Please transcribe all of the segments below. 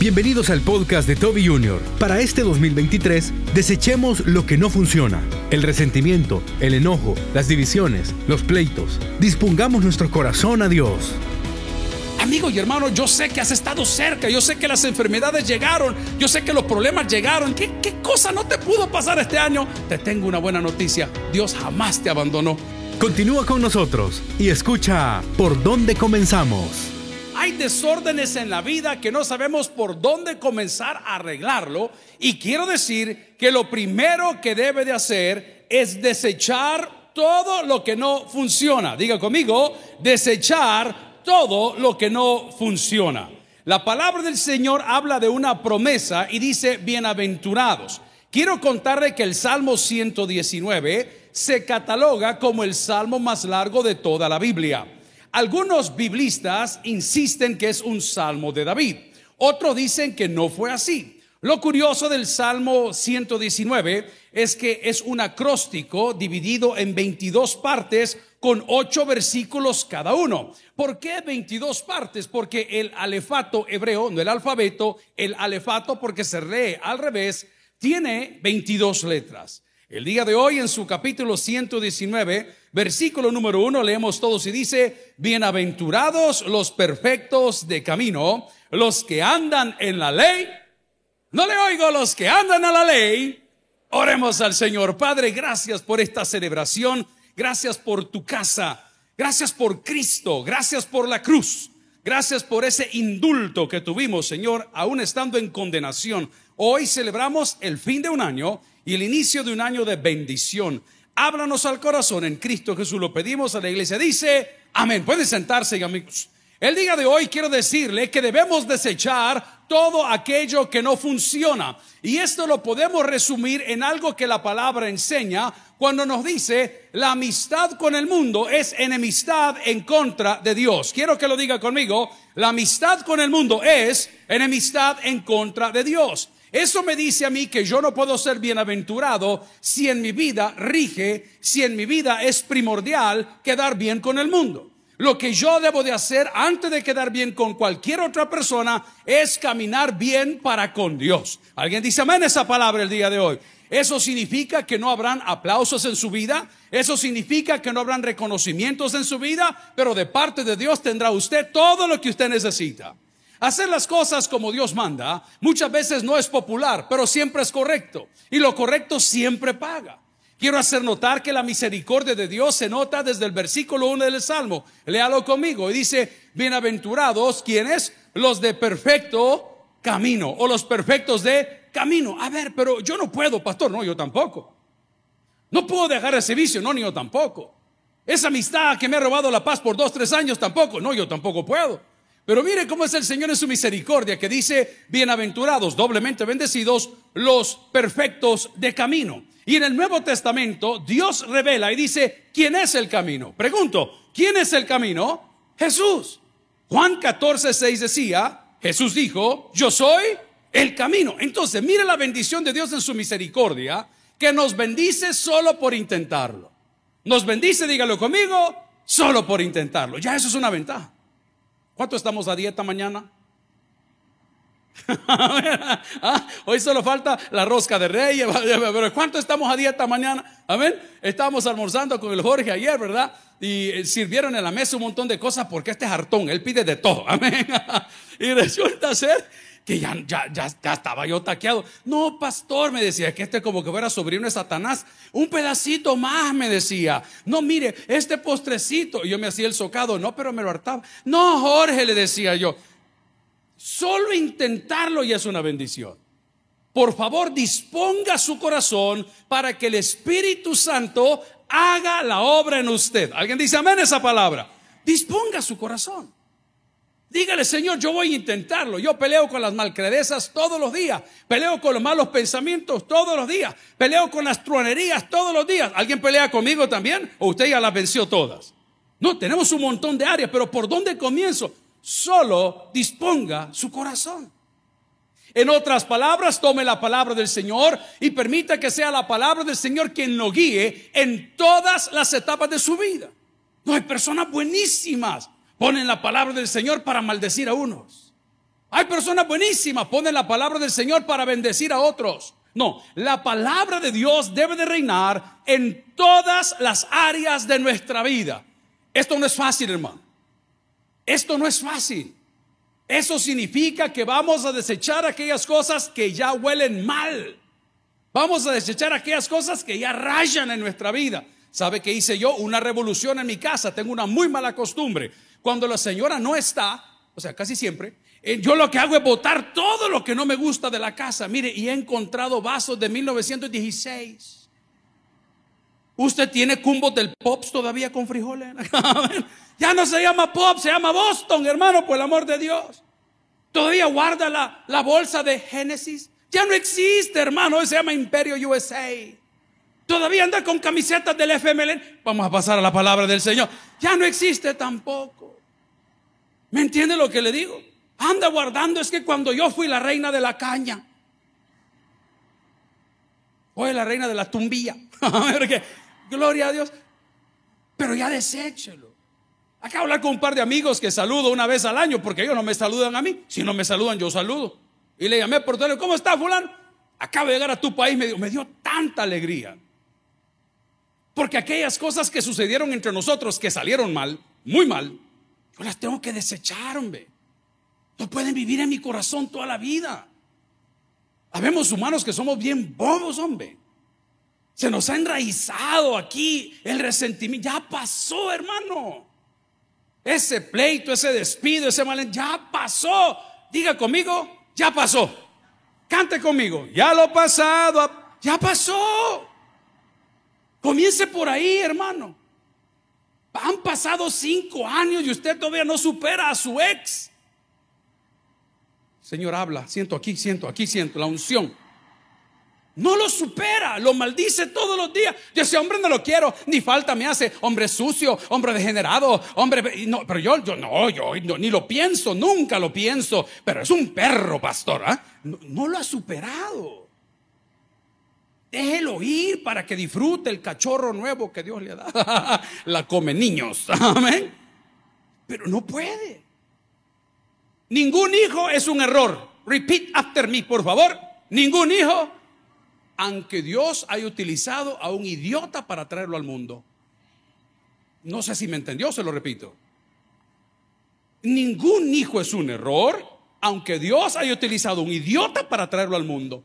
Bienvenidos al podcast de Toby Jr. Para este 2023, desechemos lo que no funciona. El resentimiento, el enojo, las divisiones, los pleitos. Dispongamos nuestro corazón a Dios. Amigo y hermano, yo sé que has estado cerca, yo sé que las enfermedades llegaron, yo sé que los problemas llegaron. ¿Qué, qué cosa no te pudo pasar este año? Te tengo una buena noticia, Dios jamás te abandonó. Continúa con nosotros y escucha por dónde comenzamos. Hay desórdenes en la vida que no sabemos por dónde comenzar a arreglarlo. Y quiero decir que lo primero que debe de hacer es desechar todo lo que no funciona. Diga conmigo, desechar todo lo que no funciona. La palabra del Señor habla de una promesa y dice, bienaventurados. Quiero contarle que el Salmo 119 se cataloga como el salmo más largo de toda la Biblia. Algunos biblistas insisten que es un salmo de David. Otros dicen que no fue así. Lo curioso del Salmo 119 es que es un acróstico dividido en 22 partes con 8 versículos cada uno. ¿Por qué 22 partes? Porque el alefato hebreo, no el alfabeto, el alefato porque se lee al revés, tiene 22 letras. El día de hoy en su capítulo 119 Versículo número uno, leemos todos y dice, bienaventurados los perfectos de camino, los que andan en la ley. No le oigo los que andan a la ley. Oremos al Señor. Padre, gracias por esta celebración. Gracias por tu casa. Gracias por Cristo. Gracias por la cruz. Gracias por ese indulto que tuvimos, Señor, aún estando en condenación. Hoy celebramos el fin de un año y el inicio de un año de bendición háblanos al corazón en Cristo Jesús. Lo pedimos a la iglesia. Dice, amén. Pueden sentarse, amigos. El día de hoy quiero decirle que debemos desechar todo aquello que no funciona. Y esto lo podemos resumir en algo que la palabra enseña cuando nos dice, la amistad con el mundo es enemistad en contra de Dios. Quiero que lo diga conmigo, la amistad con el mundo es enemistad en contra de Dios. Eso me dice a mí que yo no puedo ser bienaventurado si en mi vida rige, si en mi vida es primordial quedar bien con el mundo. Lo que yo debo de hacer antes de quedar bien con cualquier otra persona es caminar bien para con Dios. ¿Alguien dice amén esa palabra el día de hoy? Eso significa que no habrán aplausos en su vida, eso significa que no habrán reconocimientos en su vida, pero de parte de Dios tendrá usted todo lo que usted necesita. Hacer las cosas como Dios manda muchas veces no es popular, pero siempre es correcto. Y lo correcto siempre paga. Quiero hacer notar que la misericordia de Dios se nota desde el versículo 1 del Salmo. Léalo conmigo. Y dice, bienaventurados, ¿quiénes? Los de perfecto camino o los perfectos de camino. A ver, pero yo no puedo, pastor. No, yo tampoco. No puedo dejar ese vicio. No, ni yo tampoco. Esa amistad que me ha robado la paz por dos, tres años tampoco. No, yo tampoco puedo. Pero mire cómo es el Señor en su misericordia, que dice, bienaventurados, doblemente bendecidos, los perfectos de camino. Y en el Nuevo Testamento, Dios revela y dice, ¿quién es el camino? Pregunto, ¿quién es el camino? Jesús. Juan 14, 6 decía, Jesús dijo, yo soy el camino. Entonces, mire la bendición de Dios en su misericordia, que nos bendice solo por intentarlo. Nos bendice, dígalo conmigo, solo por intentarlo. Ya eso es una ventaja. ¿Cuánto estamos a dieta mañana? Ah, hoy solo falta la rosca de reyes. Pero ¿cuánto estamos a dieta mañana? Amén. Estábamos almorzando con el Jorge ayer, ¿verdad? Y eh, sirvieron en la mesa un montón de cosas porque este es hartón. Él pide de todo. Amén. Y resulta ser que ya, ya, ya, estaba yo taqueado. No, pastor, me decía, que este como que fuera sobrino de Satanás. Un pedacito más, me decía. No, mire, este postrecito. Y yo me hacía el socado. No, pero me lo hartaba. No, Jorge, le decía yo. Solo intentarlo ya es una bendición. Por favor, disponga su corazón para que el Espíritu Santo haga la obra en usted. ¿Alguien dice amén esa palabra? Disponga su corazón. Dígale, Señor, yo voy a intentarlo. Yo peleo con las malcredezas todos los días. Peleo con los malos pensamientos todos los días. Peleo con las truanerías todos los días. ¿Alguien pelea conmigo también? ¿O usted ya las venció todas? No, tenemos un montón de áreas, pero ¿por dónde comienzo? Solo disponga su corazón. En otras palabras, tome la palabra del Señor y permita que sea la palabra del Señor quien lo guíe en todas las etapas de su vida. No hay personas buenísimas ponen la palabra del Señor para maldecir a unos. Hay personas buenísimas, ponen la palabra del Señor para bendecir a otros. No, la palabra de Dios debe de reinar en todas las áreas de nuestra vida. Esto no es fácil, hermano. Esto no es fácil. Eso significa que vamos a desechar aquellas cosas que ya huelen mal. Vamos a desechar aquellas cosas que ya rayan en nuestra vida. ¿Sabe qué hice yo? Una revolución en mi casa. Tengo una muy mala costumbre. Cuando la señora no está, o sea, casi siempre, eh, yo lo que hago es botar todo lo que no me gusta de la casa. Mire, y he encontrado vasos de 1916. Usted tiene cumbos del Pops todavía con frijoles. ya no se llama Pop, se llama Boston, hermano, por el amor de Dios. Todavía guarda la, la bolsa de Génesis. Ya no existe, hermano, se llama Imperio USA. Todavía anda con camisetas del FML. Vamos a pasar a la palabra del Señor. Ya no existe tampoco. ¿Me entiende lo que le digo? Anda guardando, es que cuando yo fui la reina de la caña, fue la reina de la tumbilla. gloria a Dios. Pero ya deséchelo. De hablar con un par de amigos que saludo una vez al año, porque ellos no me saludan a mí. Si no me saludan, yo saludo. Y le llamé por teléfono, ¿cómo está fulano? Acabo de llegar a tu país, me dio, me dio tanta alegría. Porque aquellas cosas que sucedieron entre nosotros, que salieron mal, muy mal, yo las tengo que desechar, hombre. No pueden vivir en mi corazón toda la vida. Habemos humanos que somos bien bobos, hombre. Se nos ha enraizado aquí el resentimiento. Ya pasó, hermano. Ese pleito, ese despido, ese mal, ya pasó. Diga conmigo, ya pasó. Cante conmigo, ya lo pasado, ya pasó. Comience por ahí, hermano. Han pasado cinco años y usted todavía no supera a su ex. Señor, habla. Siento aquí, siento aquí, siento la unción. No lo supera, lo maldice todos los días. Yo ese hombre no lo quiero, ni falta me hace. Hombre sucio, hombre degenerado, hombre. No, pero yo, yo no, yo ni lo pienso, nunca lo pienso. Pero es un perro, pastor. ¿ah? No, lo ha superado. Déjelo ir para que disfrute el cachorro nuevo que Dios le dado. La come niños. Amén. Pero no puede. Ningún hijo es un error. Repeat after me, por favor. Ningún hijo, aunque Dios haya utilizado a un idiota para traerlo al mundo. No sé si me entendió, se lo repito. Ningún hijo es un error, aunque Dios haya utilizado un idiota para traerlo al mundo.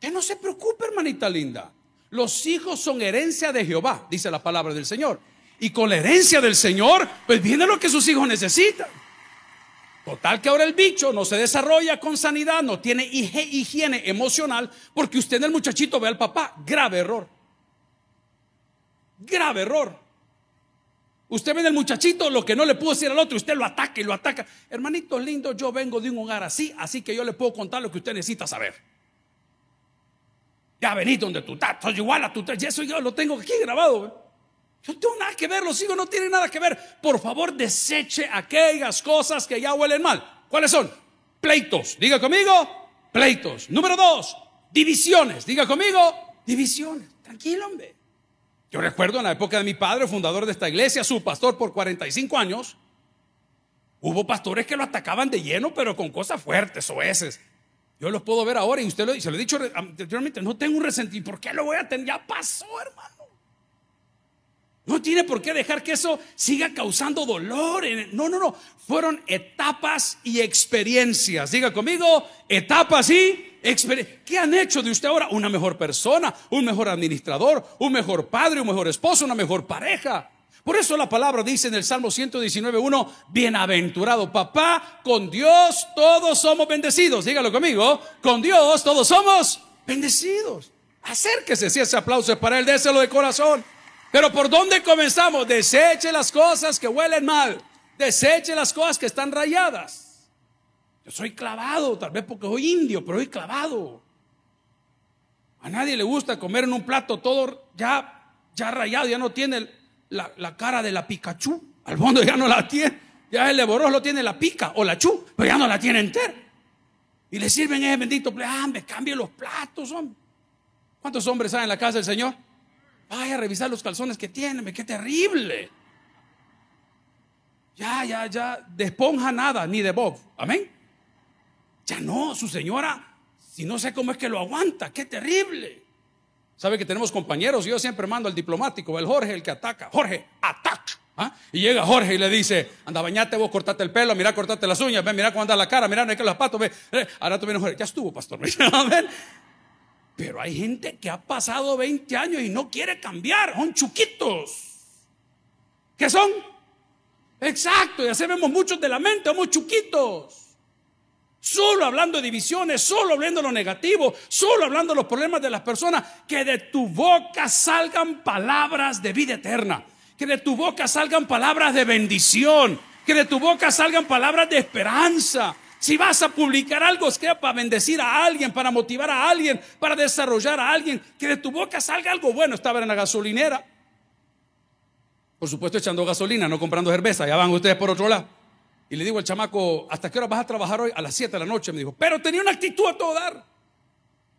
Que no se preocupe, hermanita linda. Los hijos son herencia de Jehová, dice la palabra del Señor. Y con la herencia del Señor, pues viene lo que sus hijos necesitan. Total que ahora el bicho no se desarrolla con sanidad, no tiene higiene emocional, porque usted en el muchachito ve al papá. Grave error. Grave error. Usted ve en el muchachito lo que no le pudo decir al otro, usted lo ataca y lo ataca. Hermanito lindo, yo vengo de un hogar así, así que yo le puedo contar lo que usted necesita saber. Ya vení donde tú estás, soy igual a tu y eso yo lo tengo aquí grabado. Yo no tengo nada que ver, los hijos no tienen nada que ver. Por favor, deseche aquellas cosas que ya huelen mal. ¿Cuáles son? Pleitos. Diga conmigo, pleitos. Número dos, divisiones. Diga conmigo, divisiones. Tranquilo, hombre. Yo recuerdo en la época de mi padre, fundador de esta iglesia, su pastor por 45 años, hubo pastores que lo atacaban de lleno, pero con cosas fuertes, o eses. Yo los puedo ver ahora y usted lo, se lo he dicho anteriormente, no tengo un resentimiento. ¿Por qué lo voy a tener? Ya pasó, hermano. No tiene por qué dejar que eso siga causando dolor. No, no, no. Fueron etapas y experiencias. Diga conmigo, etapas y experiencias. ¿Qué han hecho de usted ahora? Una mejor persona, un mejor administrador, un mejor padre, un mejor esposo, una mejor pareja. Por eso la palabra dice en el Salmo 119.1, bienaventurado papá, con Dios todos somos bendecidos. Dígalo conmigo, con Dios todos somos bendecidos. Acérquese si ese aplauso es para él, déselo de corazón. Pero ¿por dónde comenzamos? Deseche las cosas que huelen mal. Deseche las cosas que están rayadas. Yo soy clavado, tal vez porque soy indio, pero soy clavado. A nadie le gusta comer en un plato todo ya, ya rayado, ya no tiene la, cara de la Pikachu. Al fondo ya no la tiene. Ya el Eboros lo tiene la pica o la chu, pero ya no la tiene entera. Y le sirven ese bendito ah, me cambie los platos, hombre. ¿Cuántos hombres hay en la casa del Señor? Vaya a revisar los calzones que tiene, qué terrible. Ya, ya, ya, de esponja nada, ni de Bob. Amén. Ya no, su señora, si no sé cómo es que lo aguanta, qué terrible. Sabe que tenemos compañeros, yo siempre mando al diplomático, el Jorge, el que ataca. Jorge, ataca. ¿Ah? Y llega Jorge y le dice, anda, bañate vos, cortate el pelo, mira, cortate las uñas, ven, mira cómo anda la cara, mira, no hay que los patos, ve. Eh, ahora tú vienes, Jorge, ya estuvo, pastor. Pero hay gente que ha pasado 20 años y no quiere cambiar, son chuquitos. ¿Qué son? Exacto, ya sabemos muchos de la mente, somos chuquitos. Solo hablando de divisiones, solo hablando de lo negativo, solo hablando de los problemas de las personas, que de tu boca salgan palabras de vida eterna, que de tu boca salgan palabras de bendición, que de tu boca salgan palabras de esperanza. Si vas a publicar algo, que para bendecir a alguien, para motivar a alguien, para desarrollar a alguien, que de tu boca salga algo bueno. Estaba en la gasolinera, por supuesto echando gasolina, no comprando cerveza, ya van ustedes por otro lado. Y le digo al chamaco, ¿hasta qué hora vas a trabajar hoy? A las 7 de la noche. Me dijo, pero tenía una actitud a todo dar.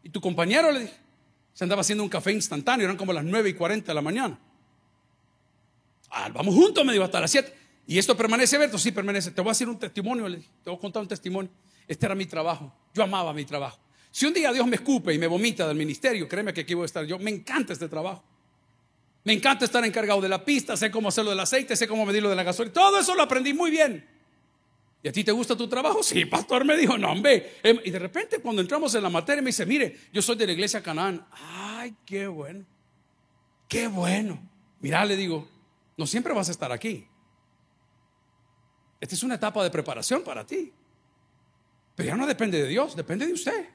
Y tu compañero le dije, se andaba haciendo un café instantáneo, eran como las 9 y 40 de la mañana. Ah, vamos juntos, me dijo, hasta las 7. ¿Y esto permanece abierto? Sí, permanece. Te voy a hacer un testimonio, le dije, te voy a contar un testimonio. Este era mi trabajo. Yo amaba mi trabajo. Si un día Dios me escupe y me vomita del ministerio, créeme que aquí voy a estar yo. Me encanta este trabajo. Me encanta estar encargado de la pista, sé cómo hacerlo del aceite, sé cómo medirlo de la gasolina. Todo eso lo aprendí muy bien. ¿Y a ti te gusta tu trabajo? Sí, pastor me dijo, no, hombre. Em, y de repente cuando entramos en la materia me dice, mire, yo soy de la iglesia Canaán. Ay, qué bueno. Qué bueno. Mira, le digo, no siempre vas a estar aquí. Esta es una etapa de preparación para ti. Pero ya no depende de Dios, depende de usted.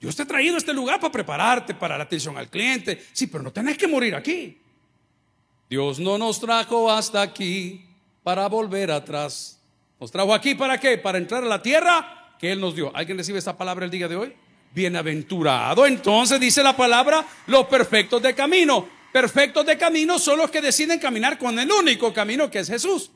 Dios te ha traído a este lugar para prepararte, para la atención al cliente. Sí, pero no tenés que morir aquí. Dios no nos trajo hasta aquí para volver atrás. Nos trajo aquí para qué? Para entrar a la tierra que Él nos dio. ¿Alguien recibe esta palabra el día de hoy? Bienaventurado. Entonces dice la palabra, los perfectos de camino. Perfectos de camino son los que deciden caminar con el único camino que es Jesús.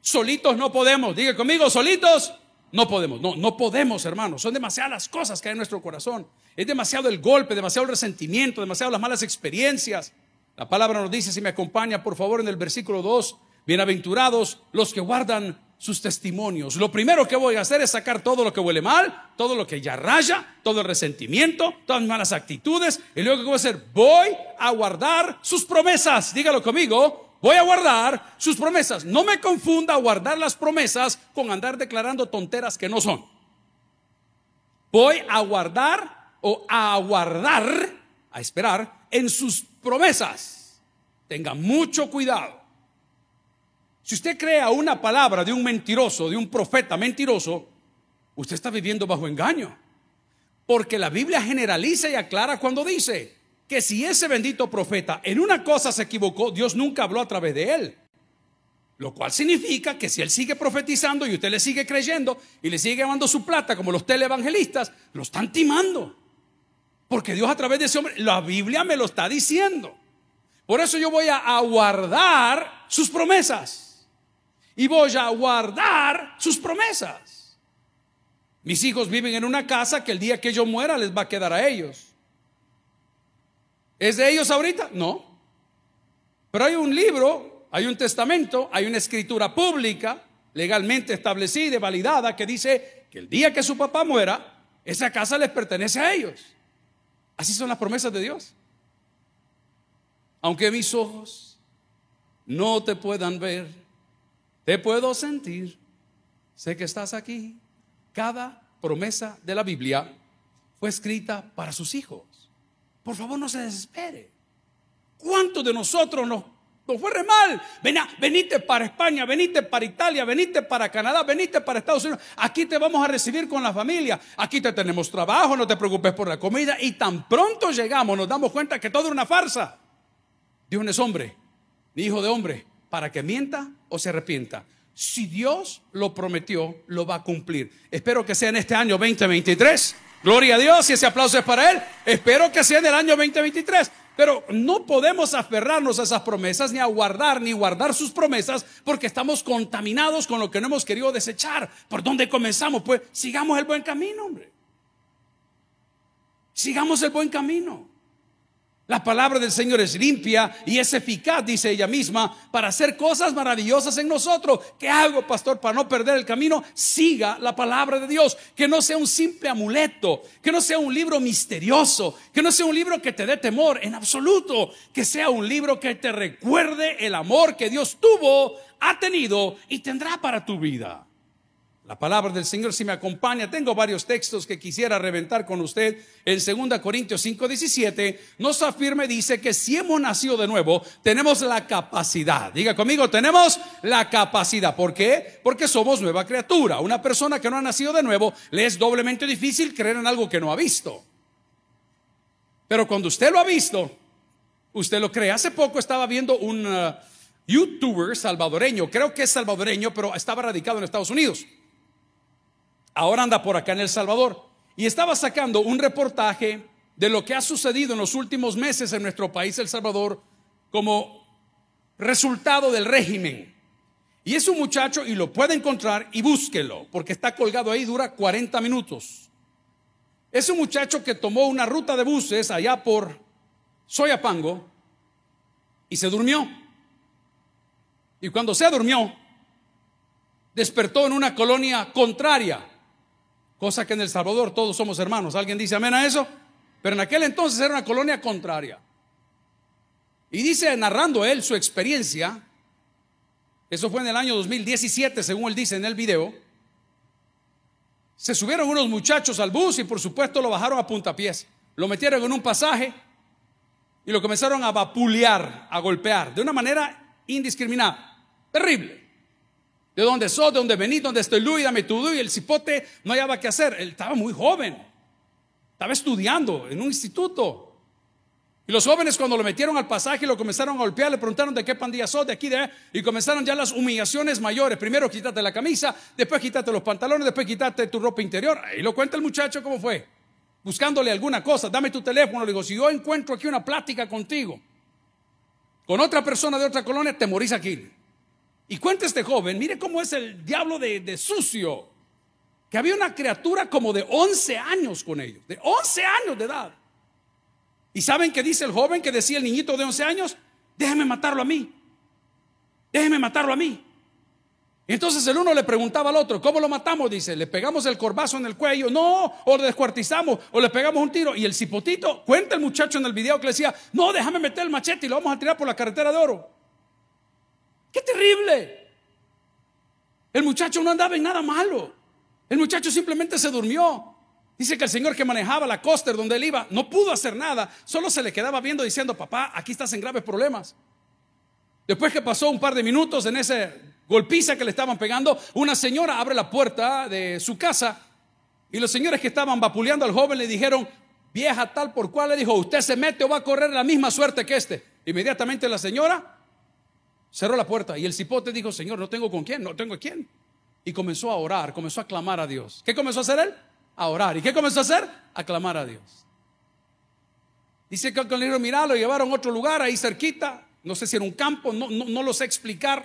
Solitos no podemos. Diga conmigo, solitos no podemos. No, no podemos, hermanos. Son demasiadas las cosas que hay en nuestro corazón. Es demasiado el golpe, demasiado el resentimiento, demasiado las malas experiencias. La palabra nos dice, si me acompaña, por favor, en el versículo 2, Bienaventurados los que guardan sus testimonios. Lo primero que voy a hacer es sacar todo lo que huele mal, todo lo que ya raya, todo el resentimiento, todas las malas actitudes. Y luego que voy a hacer, voy a guardar sus promesas. Dígalo conmigo, voy a guardar sus promesas. No me confunda guardar las promesas con andar declarando tonteras que no son. Voy a guardar o a guardar, a esperar en sus promesas. Tenga mucho cuidado. Si usted crea una palabra de un mentiroso, de un profeta mentiroso, usted está viviendo bajo engaño. Porque la Biblia generaliza y aclara cuando dice que si ese bendito profeta en una cosa se equivocó, Dios nunca habló a través de él. Lo cual significa que si él sigue profetizando y usted le sigue creyendo y le sigue llevando su plata como los televangelistas, lo están timando. Porque Dios a través de ese hombre, la Biblia me lo está diciendo. Por eso yo voy a guardar sus promesas y voy a guardar sus promesas. Mis hijos viven en una casa que el día que yo muera les va a quedar a ellos. ¿Es de ellos ahorita? No. Pero hay un libro, hay un testamento, hay una escritura pública, legalmente establecida y validada, que dice que el día que su papá muera, esa casa les pertenece a ellos. Así son las promesas de Dios. Aunque mis ojos no te puedan ver, te puedo sentir, sé que estás aquí. Cada promesa de la Biblia fue escrita para sus hijos. Por favor, no se desespere. ¿Cuántos de nosotros nos, nos fue re mal? venite para España, venite para Italia, venite para Canadá, venite para Estados Unidos. Aquí te vamos a recibir con la familia. Aquí te tenemos trabajo, no te preocupes por la comida. Y tan pronto llegamos, nos damos cuenta que todo es una farsa. Dios no es hombre, ni hijo de hombre, para que mienta o se arrepienta. Si Dios lo prometió, lo va a cumplir. Espero que sea en este año 2023. Gloria a Dios, y ese aplauso es para Él. Espero que sea en el año 2023. Pero no podemos aferrarnos a esas promesas, ni a guardar, ni guardar sus promesas, porque estamos contaminados con lo que no hemos querido desechar. ¿Por dónde comenzamos? Pues sigamos el buen camino, hombre. Sigamos el buen camino. La palabra del Señor es limpia y es eficaz, dice ella misma, para hacer cosas maravillosas en nosotros. ¿Qué hago, pastor, para no perder el camino? Siga la palabra de Dios. Que no sea un simple amuleto, que no sea un libro misterioso, que no sea un libro que te dé temor en absoluto, que sea un libro que te recuerde el amor que Dios tuvo, ha tenido y tendrá para tu vida. La palabra del Señor si me acompaña. Tengo varios textos que quisiera reventar con usted. En 2 Corintios 5, 17 nos afirma y dice que si hemos nacido de nuevo, tenemos la capacidad. Diga conmigo, tenemos la capacidad. ¿Por qué? Porque somos nueva criatura. Una persona que no ha nacido de nuevo le es doblemente difícil creer en algo que no ha visto. Pero cuando usted lo ha visto, usted lo cree. Hace poco estaba viendo un uh, youtuber salvadoreño, creo que es salvadoreño, pero estaba radicado en Estados Unidos ahora anda por acá en El Salvador, y estaba sacando un reportaje de lo que ha sucedido en los últimos meses en nuestro país, El Salvador, como resultado del régimen. Y es un muchacho y lo puede encontrar y búsquelo, porque está colgado ahí, dura 40 minutos. Es un muchacho que tomó una ruta de buses allá por Soyapango y se durmió. Y cuando se durmió, despertó en una colonia contraria Cosa que en El Salvador todos somos hermanos. ¿Alguien dice amén a eso? Pero en aquel entonces era una colonia contraria. Y dice, narrando él su experiencia, eso fue en el año 2017, según él dice en el video, se subieron unos muchachos al bus y por supuesto lo bajaron a puntapiés. Lo metieron en un pasaje y lo comenzaron a vapulear, a golpear, de una manera indiscriminada, terrible. ¿De dónde sos? ¿De dónde venís? ¿Dónde estoy Luis? Dame tu Y el cipote no hallaba qué hacer. Él estaba muy joven. Estaba estudiando en un instituto. Y los jóvenes cuando lo metieron al pasaje lo comenzaron a golpear, le preguntaron de qué pandilla sos, de aquí, de Y comenzaron ya las humillaciones mayores. Primero quítate la camisa, después quítate los pantalones, después quítate tu ropa interior. Ahí lo cuenta el muchacho cómo fue. Buscándole alguna cosa. Dame tu teléfono. Le digo, si yo encuentro aquí una plática contigo, con otra persona de otra colonia, te morís aquí. Y cuenta este joven, mire cómo es el diablo de, sucio, que había una criatura como de 11 años con ellos, de 11 años de edad. ¿Y saben qué dice el joven que decía el niñito de 11 años? Déjeme matarlo a mí, déjeme matarlo a mí. Y entonces el uno le preguntaba al otro, ¿cómo lo matamos? Dice, le pegamos el corbazo en el cuello, no, o le descuartizamos, o le pegamos un tiro. Y el cipotito, cuenta el muchacho en el video que le decía, no, déjame meter el machete y lo vamos a tirar por la carretera de oro. ¡Qué terrible! El muchacho no andaba en nada malo. El muchacho simplemente se durmió. Dice que el señor que manejaba la coaster donde él iba no pudo hacer nada, solo se le quedaba viendo diciendo, papá, aquí estás en graves problemas. Después que pasó un par de minutos en ese golpiza que le estaban pegando, una señora abre la puerta de su casa y los señores que estaban vapuleando al joven le dijeron, vieja tal por cual, le dijo, usted se mete o va a correr la misma suerte que este. Inmediatamente la señora cerró la puerta y el cipote dijo, Señor, no tengo con quién, no tengo quién. Y comenzó a orar, comenzó a clamar a Dios. ¿Qué comenzó a hacer él? A orar. ¿Y qué comenzó a hacer? A clamar a Dios. Dice que el libro mira, lo llevaron a otro lugar ahí cerquita, no sé si era un campo, no, no, lo sé explicar.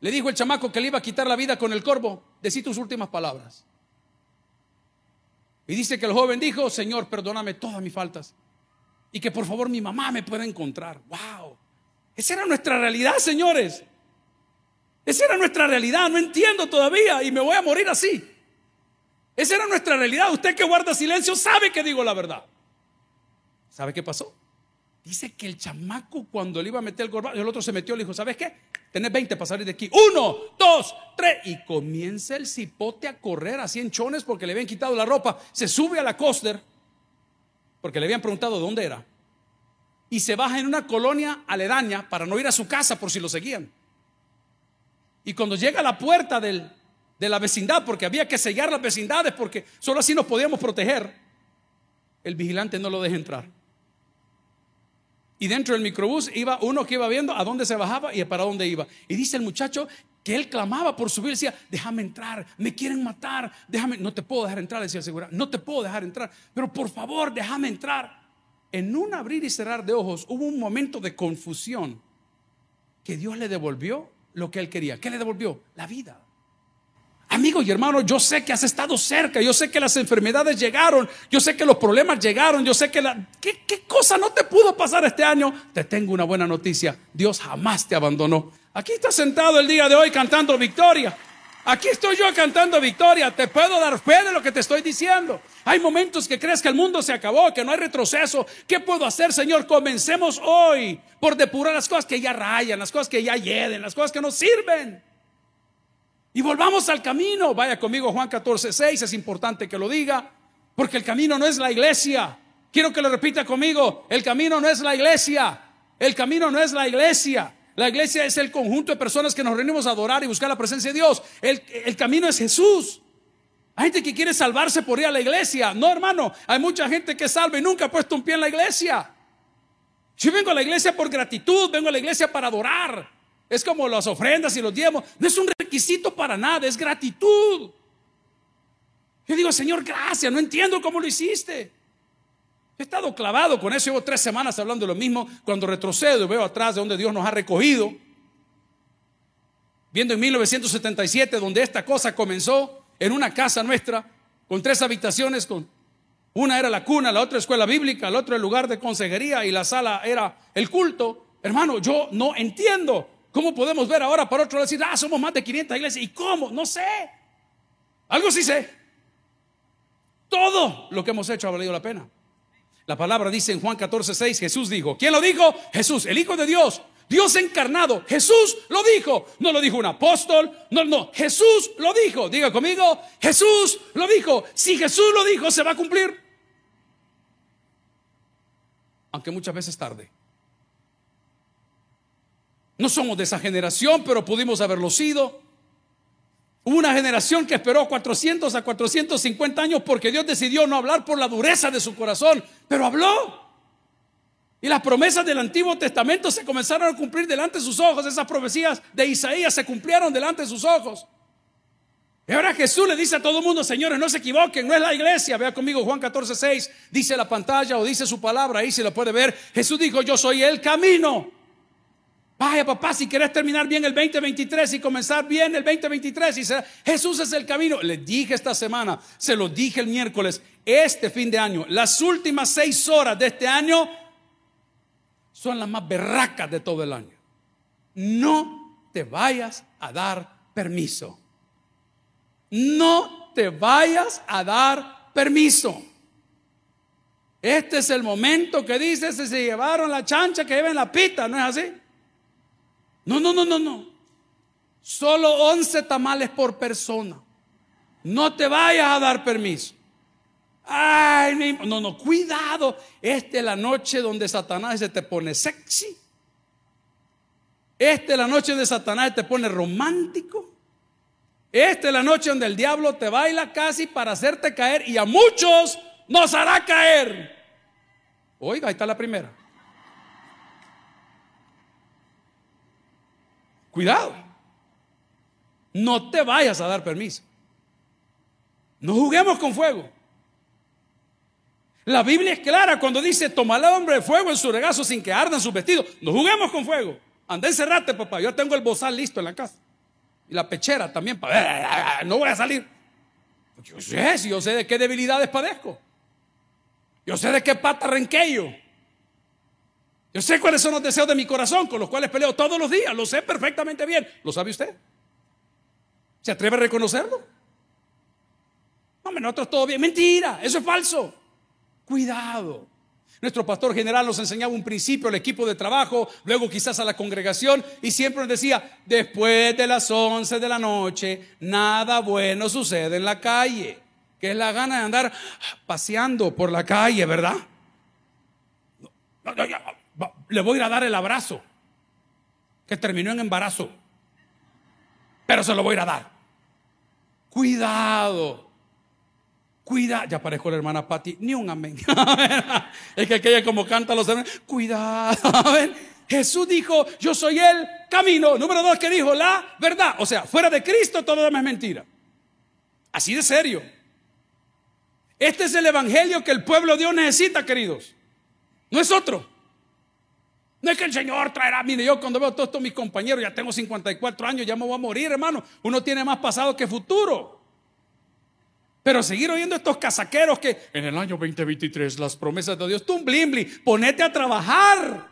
Le dijo el chamaco que le iba a quitar la vida con el corvo, decí tus últimas palabras. Y dice que el joven dijo, Señor, perdóname todas mis faltas. Y que por favor mi mamá me pueda encontrar. ¡Wow! Esa era nuestra realidad, señores. Esa era nuestra realidad. No entiendo todavía y me voy a morir así. Esa era nuestra realidad. Usted que guarda silencio sabe que digo la verdad. ¿Sabe qué pasó? Dice que el chamaco cuando le iba a meter el gorbazo, el otro se metió, le dijo, ¿sabes qué? Tenés 20 para salir de aquí. Uno, dos, tres. Y comienza el cipote a correr así en chones porque le habían quitado la ropa. Se sube a la coaster porque le habían preguntado dónde era y se baja en una colonia aledaña para no ir a su casa por si lo seguían. Y cuando llega a la puerta de la vecindad, porque había que sellar las vecindades, porque solo así nos podíamos proteger, el vigilante no lo deja entrar. Y dentro del microbús iba uno que iba viendo a dónde se bajaba y para dónde iba. Y dice el muchacho que él clamaba por subir, decía, déjame entrar, me quieren matar, déjame, no te puedo dejar entrar, decía el seguridad, no te puedo dejar entrar, pero por favor, déjame entrar en un abrir y cerrar de ojos hubo un momento de confusión que Dios le devolvió lo que él quería. ¿Qué le devolvió? La vida. A Amigos y hermanos, yo sé que has estado cerca, yo sé que las enfermedades llegaron, yo sé que los problemas llegaron, yo sé que la... ¿Qué, qué cosa no te pudo pasar este año? Te tengo una buena noticia, Dios jamás te abandonó. Aquí estás sentado el día de hoy cantando victoria. Aquí estoy yo cantando victoria. Te puedo dar fe de lo que te estoy diciendo. Hay momentos que crees que el mundo se acabó, que no hay retroceso. ¿Qué puedo hacer, Señor? Comencemos hoy por depurar las cosas que ya rayan, las cosas que ya hieden, las cosas que no sirven. Y volvamos al camino. Vaya conmigo, Juan 14, 6. Es importante que lo diga, porque el camino no es la iglesia. Quiero que lo repita conmigo. El camino no es la iglesia. El camino no es la iglesia. La iglesia es el conjunto de personas que nos reunimos a adorar y buscar la presencia de Dios. El, camino es Jesús. Hay gente que quiere salvarse por ir a la iglesia. No, hermano, hay mucha gente que salva y nunca ha puesto un pie en la iglesia. Yo vengo a la iglesia por gratitud, vengo a la iglesia para adorar. Es como las ofrendas y los diezmos. No es un requisito para nada, es gratitud. Yo digo, Señor, gracias, no entiendo cómo lo hiciste. He estado clavado con eso, llevo tres semanas hablando de lo mismo. Cuando retrocedo y veo atrás de donde Dios nos ha recogido, viendo en 1977 donde esta cosa comenzó, en una casa nuestra, con tres habitaciones, con una era la cuna, la otra escuela bíblica, la otra el lugar de consejería y la sala era el culto. Hermano, yo no entiendo cómo podemos ver ahora para otro lado decir, ah, somos más de 500 iglesias. ¿Y cómo? No sé. Algo sí sé. Todo lo que hemos hecho ha valido la pena. La palabra dice en Juan 14, 6, Jesús dijo, ¿quién lo dijo? Jesús, el Hijo de Dios, Dios encarnado. Jesús lo dijo. No lo dijo un apóstol, no, no, Jesús lo dijo. Diga conmigo, Jesús lo dijo. Si Jesús lo dijo, se va a cumplir. Aunque muchas veces tarde. No somos de esa generación, pero pudimos haberlo sido. Hubo una generación que esperó 400 a 450 años porque Dios decidió no hablar por la dureza de su corazón, pero habló. Y las promesas del Antiguo Testamento se comenzaron a cumplir delante de sus ojos. Esas profecías de Isaías se cumplieron delante de sus ojos. Y ahora Jesús le dice a todo el mundo, señores, no se equivoquen, no es la iglesia. Vea conmigo Juan 14, 6, dice la pantalla o dice su palabra, ahí se lo puede ver. Jesús dijo, yo soy el camino, Vaya papá, si quieres terminar bien el 2023 y comenzar bien el 2023 y Jesús es el camino. Le dije esta semana, se lo dije el miércoles, este fin de año, las últimas seis horas de este año son las más berracas de todo el año. No te vayas a dar permiso. No te vayas a dar permiso. Este es el momento que dice, se llevaron la chancha que lleven la pita, ¿no es así? No, no, no, no, no. Solo 11 tamales por persona. No te vayas a dar permiso. Ay, no, no, cuidado. Esta es la noche donde Satanás se te pone sexy. Esta es la noche donde Satanás te pone romántico. Esta es la noche donde el diablo te baila casi para hacerte caer y a muchos nos hará caer. Oiga, ahí está la primera. Cuidado. No te vayas a dar permiso. No juguemos con fuego. La Biblia es clara cuando dice, toma al hombre de fuego en su regazo sin que ardan sus vestidos. No juguemos con fuego. Anda encerrate, papá. Yo tengo el bozal listo en la casa. Y la pechera también. No voy a salir. Yo sé, yo sé de qué debilidades padezco. Yo sé de qué pata renqueyo. Yo sé cuáles son los deseos de mi corazón con los cuales peleo todos los días. Lo sé perfectamente bien. ¿Lo sabe usted? ¿Se atreve a reconocerlo? No, nosotros todo bien. Mentira, eso es falso. Cuidado. Nuestro pastor general nos enseñaba un principio al equipo de trabajo, luego quizás a la congregación, y siempre nos decía, después de las 11 de la noche, nada bueno sucede en la calle, que es la gana de andar paseando por la calle, ¿verdad? No, no, le voy a ir a dar el abrazo que terminó en embarazo. Pero se lo voy a ir a dar. Cuidado. Cuidado. Ya parezco la hermana Patti. Ni un amén. es que aquella como canta los hermanos. Cuidado. Jesús dijo, yo soy el camino. Número dos, que dijo la verdad. O sea, fuera de Cristo todo es mentira. Así de serio. Este es el evangelio que el pueblo de Dios necesita, queridos. No es otro. No es que el Señor traerá, mire, yo cuando veo a todos mis compañeros, ya tengo 54 años, ya me voy a morir, hermano. Uno tiene más pasado que futuro. Pero seguir oyendo estos casaqueros que en el año 2023 las promesas de Dios, tú ponete a trabajar.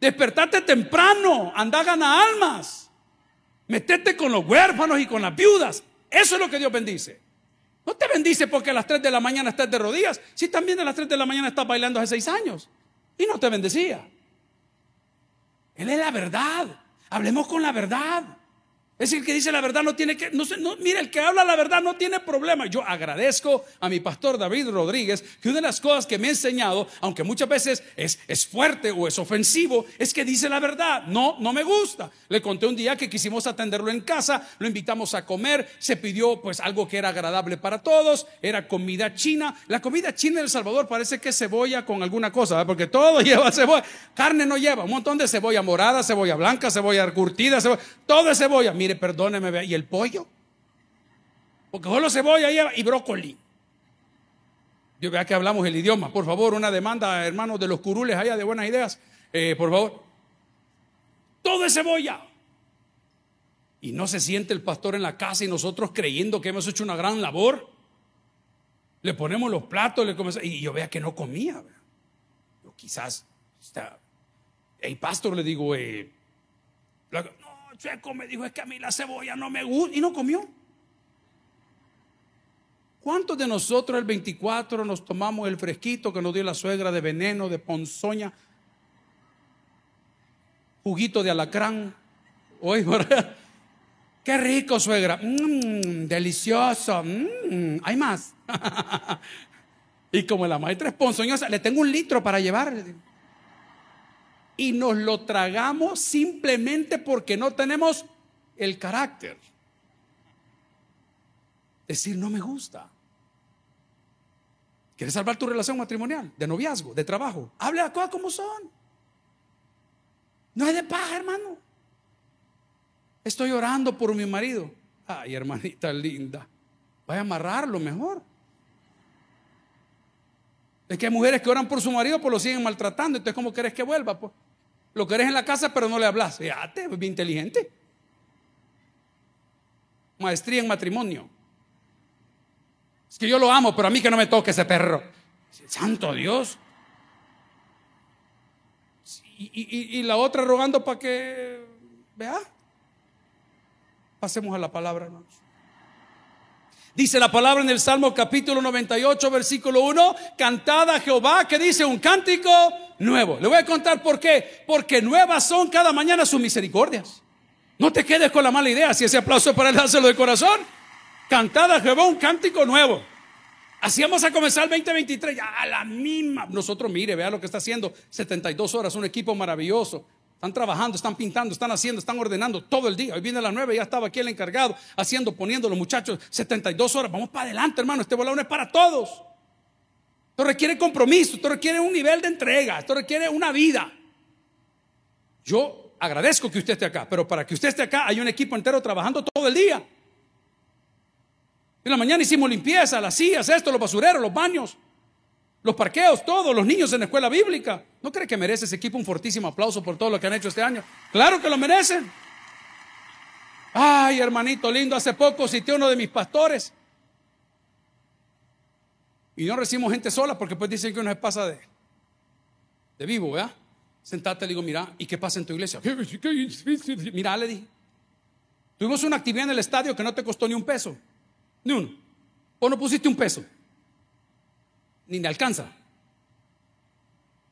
Despertate temprano, anda a ganar almas. Metete con los huérfanos y con las viudas. Eso es lo que Dios bendice. No te bendice porque a las 3 de la mañana estás de rodillas. Si también a las 3 de la mañana estás bailando hace 6 años. Y no te bendecía. Él es la verdad. Hablemos con la verdad. Es el que dice la verdad no tiene que, no, no, mira, el que habla la verdad no tiene problema. Yo agradezco a mi pastor David Rodríguez que una de las cosas que me ha enseñado, aunque muchas veces es, es fuerte o es ofensivo, es que dice la verdad. No, no me gusta. Le conté un día que quisimos atenderlo en casa, lo invitamos a comer, se pidió pues algo que era agradable para todos, era comida china. La comida china en El Salvador parece que es cebolla con alguna cosa, porque todo lleva cebolla. Carne no lleva, un montón de cebolla morada, cebolla blanca, cebolla curtida, cebolla, todo es cebolla. Mire, perdóneme, ¿y el pollo? Porque solo cebolla y brócoli. Yo vea que hablamos el idioma. Por favor, una demanda, hermanos de los curules allá de buenas ideas. Eh, por favor. Todo es cebolla. Y no se siente el pastor en la casa y nosotros creyendo que hemos hecho una gran labor. Le ponemos los platos, le y yo vea que no comía. Yo quizás, el pastor le digo, eh, Checo me dijo, es que a mí la cebolla no me gusta y no comió. ¿Cuántos de nosotros el 24 nos tomamos el fresquito que nos dio la suegra de veneno, de ponzoña, juguito de alacrán? Hoy, qué rico, suegra. Mmm, delicioso. Mmm, hay más. y como la maestra es ponzoñosa, le tengo un litro para llevar y nos lo tragamos simplemente porque no tenemos el carácter. Decir, no me gusta. ¿Quieres salvar tu relación matrimonial, de noviazgo, de trabajo? Hable las cosas como son. No es de paja, hermano. Estoy orando por mi marido. Ay, hermanita linda. Vaya a amarrarlo mejor. Es que hay mujeres que oran por su marido, pues lo siguen maltratando. Entonces, ¿cómo quieres que vuelva? Pues lo querés en la casa, pero no le hablas. Fíjate, es bien inteligente. Maestría en matrimonio. Es que yo lo amo, pero a mí que no me toque ese perro. Santo Dios. Y, la otra rogando para que, vea. Pasemos a la palabra, hermanos. Dice la palabra en el Salmo capítulo 98, versículo 1, cantada a Jehová, que dice un cántico nuevo. Le voy a contar por qué. Porque nuevas son cada mañana sus misericordias. No te quedes con la mala idea. Si ese aplauso para el dárselo de corazón. Cantada Jehová un cántico nuevo. Así vamos a comenzar el 2023. Ya a la misma. Nosotros, mire, vea lo que está haciendo. 72 horas, un equipo maravilloso. Están trabajando, están pintando, están haciendo, están ordenando todo el día. Hoy viene a las 9, ya estaba aquí el encargado haciendo, poniendo los muchachos 72 horas. Vamos para adelante, hermano. Este balón es para todos. Esto requiere compromiso, esto requiere un nivel de entrega, esto requiere una vida. Yo agradezco que usted esté acá, pero para que usted esté acá hay un equipo entero trabajando todo el día. En la mañana hicimos limpieza, las sillas, esto, los basureros, los baños los parqueos, todos, los niños en la escuela bíblica. ¿No cree que merece ese equipo un fortísimo aplauso por todo lo que han hecho este año? Claro que lo merecen. Ay, hermanito lindo, hace poco cité uno de mis pastores. Y no recibimos gente sola porque pues dicen que uno se pasa de, vivo, ¿verdad? Sentate, le digo, mira, ¿y qué pasa en tu iglesia? Mira, le dije. Tuvimos una actividad en el estadio que no te costó ni un peso. Ni uno. ¿O no pusiste un peso? ni le alcanza.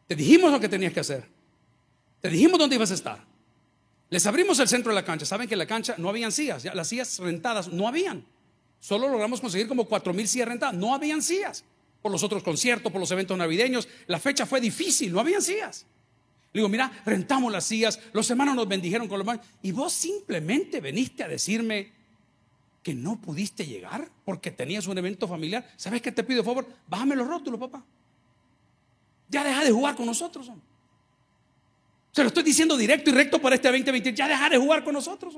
Te dijimos lo que tenías que hacer. Te dijimos dónde ibas a estar. Les abrimos el centro de la cancha. Saben que en la cancha no habían sillas. Las sillas rentadas no habían. Solo logramos conseguir como cuatro mil sillas rentadas. No habían sillas. Por los otros conciertos, por los eventos navideños. La fecha fue difícil. No habían sillas. Le digo, mira, rentamos las sillas. Los hermanos nos bendijeron con los manos. Y vos simplemente veniste a decirme, que no pudiste llegar porque tenías un evento familiar, ¿sabes qué te pido, por favor? Bájame los rótulos, papá. Ya deja de jugar con nosotros. Se lo estoy diciendo directo y recto para este 2020. Ya deja de jugar con nosotros.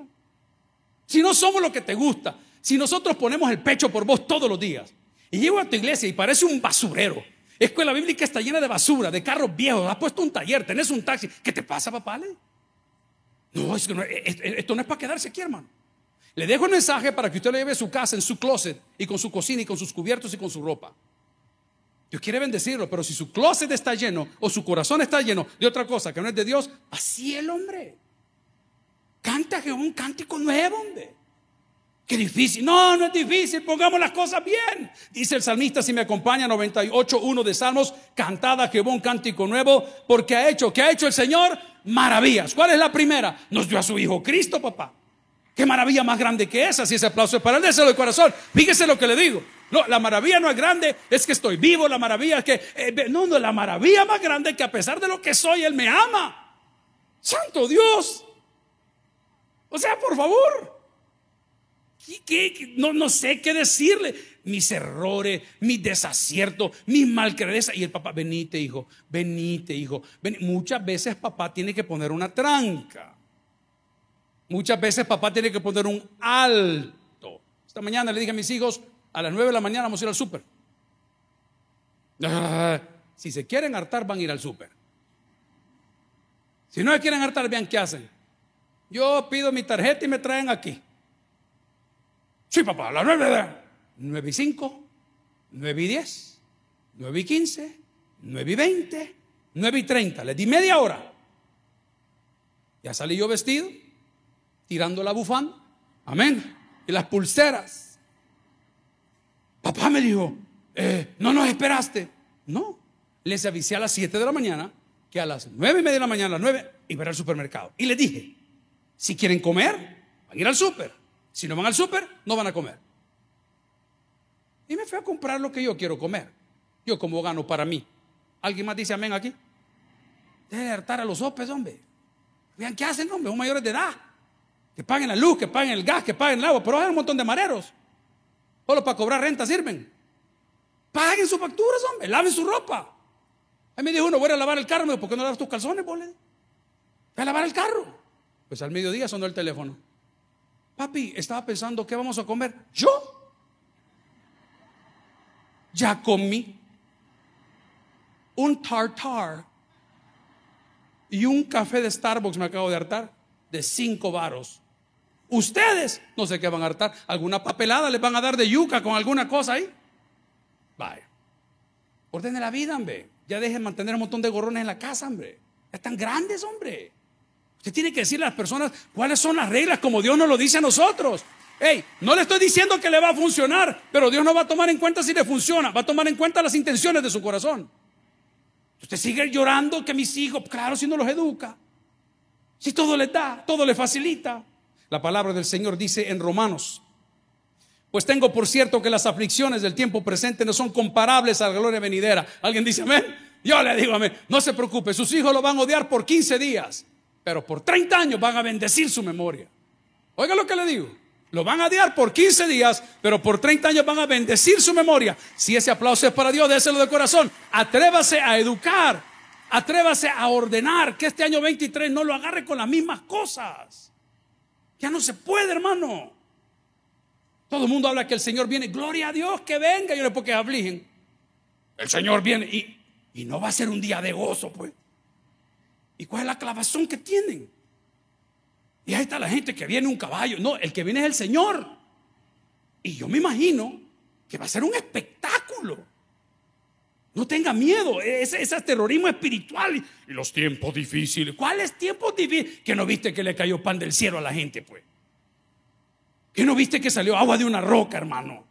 Si no somos lo que te gusta, si nosotros ponemos el pecho por vos todos los días y llego a tu iglesia y parece un basurero Escuela bíblica está llena de basura, de carros viejos. Has puesto un taller, tenés un taxi. ¿Qué te pasa, papá? No, es que no, esto no es para quedarse aquí, hermano. Le dejo el mensaje para que usted lo lleve a su casa, en su closet, y con su cocina, y con sus cubiertos, y con su ropa. Dios quiere bendecirlo, pero si su closet está lleno, o su corazón está lleno de otra cosa que no es de Dios, así el hombre. Canta Jehová un cántico nuevo. Qué difícil. No, no es difícil. Pongamos las cosas bien. Dice el salmista, si me acompaña, 98.1 de Salmos, cantada Jehová un cántico nuevo, porque ha hecho, ¿qué ha hecho el Señor? Maravillas. ¿Cuál es la primera? Nos dio a su Hijo Cristo, papá. Qué maravilla más grande que esa. Si ese aplauso es para él, déselo de corazón. Fíjese lo que le digo. No, la maravilla no es grande, es que estoy vivo. La maravilla es que, eh, no, no, la maravilla más grande es que a pesar de lo que soy, Él me ama. Santo Dios. O sea, por favor. No, no sé qué decirle. Mis errores, mis desaciertos, mis malcredezas. Y el papá, venite, hijo, venite, hijo. Muchas veces papá tiene que poner una tranca. Muchas veces papá tiene que poner un alto. Esta mañana le dije a mis hijos, a las 9 de la mañana vamos a ir al súper. Ah, si se quieren hartar, van a ir al súper. Si no se quieren hartar, vean qué hacen. Yo pido mi tarjeta y me traen aquí. Sí, papá, a las 9 9 y 5, 9 y 10, 9 y 15, 9 y 20, 9 y 30. Les di media hora. Ya salí yo vestido, tirando la bufanda. Amén. Y las pulseras. Papá me dijo, eh, no nos esperaste. No, les avisé a las 7 de la mañana que a las 9 y media de la mañana, a las 9, iba al supermercado. Y les dije, si quieren comer, van a ir al súper. Si no van al súper, no van a comer. Y me fui a comprar lo que yo quiero comer. Yo como gano para mí. ¿Alguien más dice amén aquí? Debe hartar a los sopes, hombre. Vean qué hacen, hombre, son mayores de edad. Que paguen la luz, que paguen el gas, que paguen el agua. Pero hay un montón de mareros. Solo para cobrar renta sirven. Paguen sus facturas, hombre. Laven su ropa. A mí me dijo uno, voy a lavar el carro. Me dijo, ¿por qué no lavas tus calzones, boludo? Voy a lavar el carro. Pues al mediodía sonó el teléfono. Papi, estaba pensando, ¿qué vamos a comer? ¿Yo? Ya comí un tartar y un café de Starbucks me acabo de hartar de cinco varos. Ustedes no sé qué van a hartar. ¿Alguna papelada les van a dar de yuca con alguna cosa ahí? Vaya. Ordene la vida, hombre. Ya dejen mantener un montón de gorrones en la casa, hombre. Ya están grandes, hombre. Usted tiene que decirle a las personas cuáles son las reglas como Dios nos lo dice a nosotros. Hey, no le estoy diciendo que le va a funcionar, pero Dios no va a tomar en cuenta si le funciona, va a tomar en cuenta las intenciones de su corazón. Usted sigue llorando que mis hijos, claro, si no los educa, si todo le da, todo le facilita. La palabra del Señor dice en Romanos, pues tengo por cierto que las aflicciones del tiempo presente no son comparables a la gloria venidera. ¿Alguien dice amén? Yo le digo amén. No se preocupe, sus hijos lo van a odiar por 15 días pero por 30 años van a bendecir su memoria. Oiga lo que le digo. Lo van a odiar por 15 días, pero por 30 años van a bendecir su memoria. Si ese aplauso es para Dios, déselo de corazón. Atrévase a educar, atrévase a ordenar, que este año 23 no lo agarre con las mismas cosas. Ya no se puede, hermano. Todo el mundo habla que el Señor viene. Gloria a Dios que venga. Yo no porque afligen. El Señor viene y, y no va a ser un día de gozo, pues. ¿Y cuál es la clavazón que tienen? Y ahí está la gente que viene un caballo. No, el que viene es el Señor. Y yo me imagino que va a ser un espectáculo. No tenga miedo, ese, ese terrorismo espiritual y los tiempos difíciles. ¿Cuáles tiempos difíciles? Que no viste que le cayó pan del cielo a la gente, pues. Que no viste que salió agua de una roca, hermano.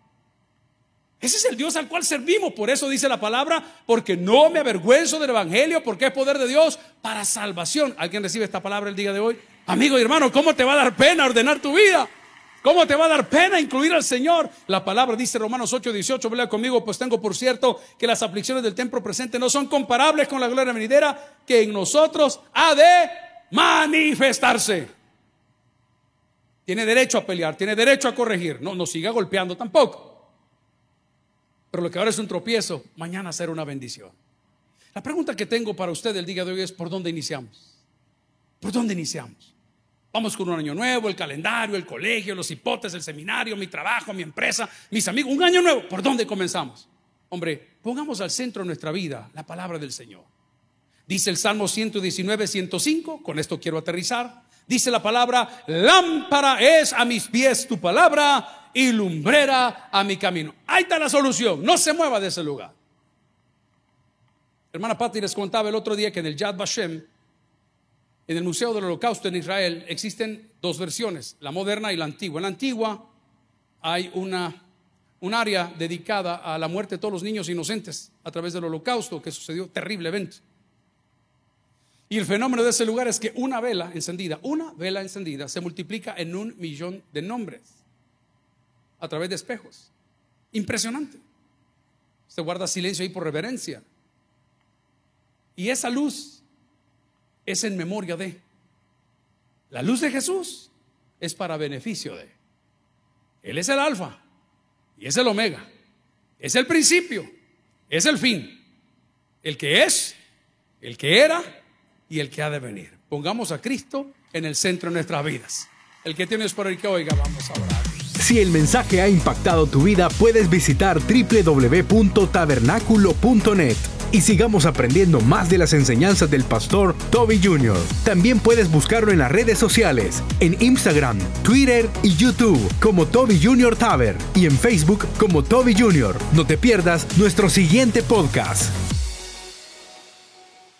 Ese es el Dios al cual servimos. Por eso dice la palabra, porque no me avergüenzo del Evangelio, porque es poder de Dios para salvación. ¿Alguien recibe esta palabra el día de hoy? Amigo y hermano, ¿cómo te va a dar pena ordenar tu vida? ¿Cómo te va a dar pena incluir al Señor? La palabra dice Romanos 8, 18, vea conmigo, pues tengo por cierto que las aflicciones del templo presente no son comparables con la gloria venidera que en nosotros ha de manifestarse. Tiene derecho a pelear, tiene derecho a corregir, no nos siga golpeando tampoco. Pero lo que ahora es un tropiezo, mañana será una bendición. La pregunta que tengo para usted el día de hoy es, ¿por dónde iniciamos? ¿Por dónde iniciamos? Vamos con un año nuevo, el calendario, el colegio, los hipotes, el seminario, mi trabajo, mi empresa, mis amigos. Un año nuevo, ¿por dónde comenzamos? Hombre, Pongamos al centro de nuestra vida la palabra del Señor. Dice el Salmo 119, 105, con esto quiero aterrizar. Dice la palabra, lámpara es a mis pies tu palabra y lumbrera a mi camino. Ahí está la solución, no se mueva de ese lugar. Hermana Patti les contaba el otro día que en el Yad Vashem, en el Museo del Holocausto en Israel, existen dos versiones, la moderna y la antigua. En la antigua hay una, un área dedicada a la muerte de todos los niños inocentes a través del Holocausto que sucedió terriblemente. Y el fenómeno de ese lugar es que una vela encendida, una vela encendida se multiplica en un millón de nombres a través de espejos. Impresionante. Se guarda silencio ahí por reverencia. Y esa luz es en memoria de. La luz de Jesús es para beneficio de. Él es el alfa y es el omega. Es el principio, es el fin. El que es, el que era y el que ha de venir. Pongamos a Cristo en el centro de nuestras vidas. El que tienes por el que oiga, vamos a orar. Si el mensaje ha impactado tu vida, puedes visitar www.tabernaculo.net y sigamos aprendiendo más de las enseñanzas del pastor Toby Jr. También puedes buscarlo en las redes sociales, en Instagram, Twitter y YouTube como Toby Jr. Taber y en Facebook como Toby Jr. No te pierdas nuestro siguiente podcast.